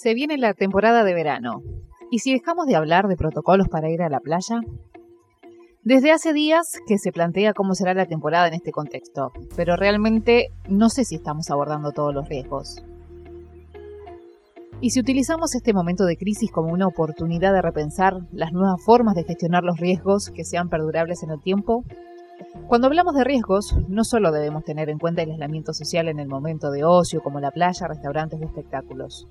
Se viene la temporada de verano. ¿Y si dejamos de hablar de protocolos para ir a la playa? Desde hace días que se plantea cómo será la temporada en este contexto, pero realmente no sé si estamos abordando todos los riesgos. Y si utilizamos este momento de crisis como una oportunidad de repensar las nuevas formas de gestionar los riesgos que sean perdurables en el tiempo, cuando hablamos de riesgos, no solo debemos tener en cuenta el aislamiento social en el momento de ocio, como la playa, restaurantes o espectáculos.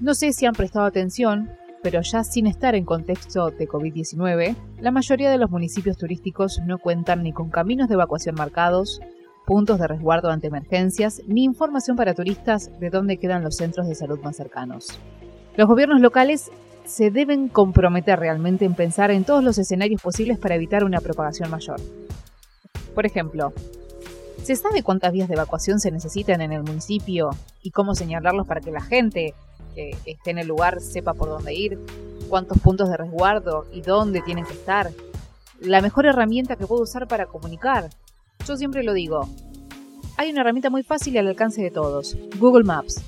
No sé si han prestado atención, pero ya sin estar en contexto de COVID-19, la mayoría de los municipios turísticos no cuentan ni con caminos de evacuación marcados, puntos de resguardo ante emergencias, ni información para turistas de dónde quedan los centros de salud más cercanos. Los gobiernos locales se deben comprometer realmente en pensar en todos los escenarios posibles para evitar una propagación mayor. Por ejemplo, ¿se sabe cuántas vías de evacuación se necesitan en el municipio y cómo señalarlos para que la gente que esté en el lugar sepa por dónde ir, cuántos puntos de resguardo y dónde tienen que estar. La mejor herramienta que puedo usar para comunicar. Yo siempre lo digo. Hay una herramienta muy fácil al alcance de todos, Google Maps.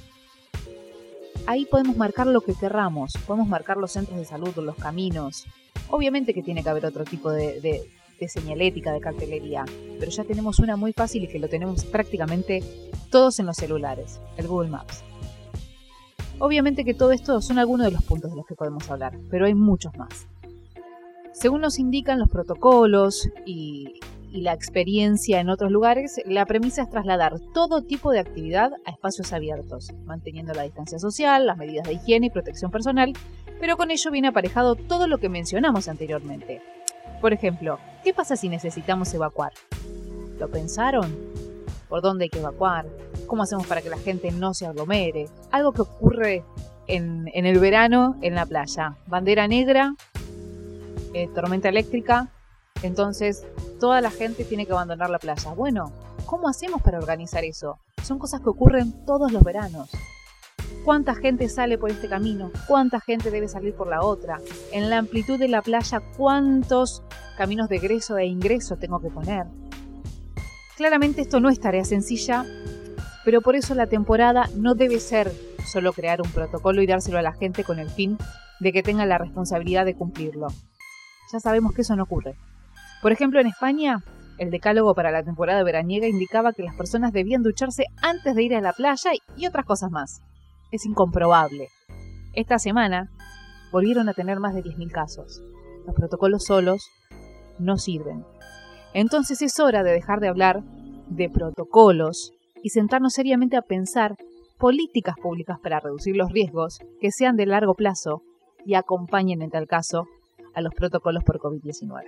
Ahí podemos marcar lo que querramos, podemos marcar los centros de salud, los caminos. Obviamente que tiene que haber otro tipo de señalética, de cartelería, pero ya tenemos una muy fácil y que lo tenemos prácticamente todos en los celulares, el Google Maps. Obviamente que todo esto son algunos de los puntos de los que podemos hablar, pero hay muchos más. Según nos indican los protocolos y, la experiencia en otros lugares, la premisa es trasladar todo tipo de actividad a espacios abiertos, manteniendo la distancia social, las medidas de higiene y protección personal, pero con ello viene aparejado todo lo que mencionamos anteriormente. Por ejemplo, ¿qué pasa si necesitamos evacuar? ¿Lo pensaron? ¿Por dónde hay que evacuar? ¿Cómo hacemos para que la gente no se aglomere? Algo que ocurre en, el verano en la playa. Bandera negra, eh, tormenta eléctrica, entonces toda la gente tiene que abandonar la playa. Bueno, ¿cómo hacemos para organizar eso? Son cosas que ocurren todos los veranos. ¿Cuánta gente sale por este camino? ¿Cuánta gente debe salir por la otra? En la amplitud de la playa, ¿cuántos caminos de egreso e ingreso tengo que poner? Claramente esto no es tarea sencilla pero por eso la temporada no debe ser solo crear un protocolo y dárselo a la gente con el fin de que tenga la responsabilidad de cumplirlo. Ya sabemos que eso no ocurre. Por ejemplo, en España, el decálogo para la temporada veraniega indicaba que las personas debían ducharse antes de ir a la playa y otras cosas más. Es incomprobable. Esta semana volvieron a tener más de 10.000 casos. Los protocolos solos no sirven. Entonces es hora de dejar de hablar de protocolos y sentarnos seriamente a pensar políticas públicas para reducir los riesgos que sean de largo plazo y acompañen en tal caso a los protocolos por COVID-19.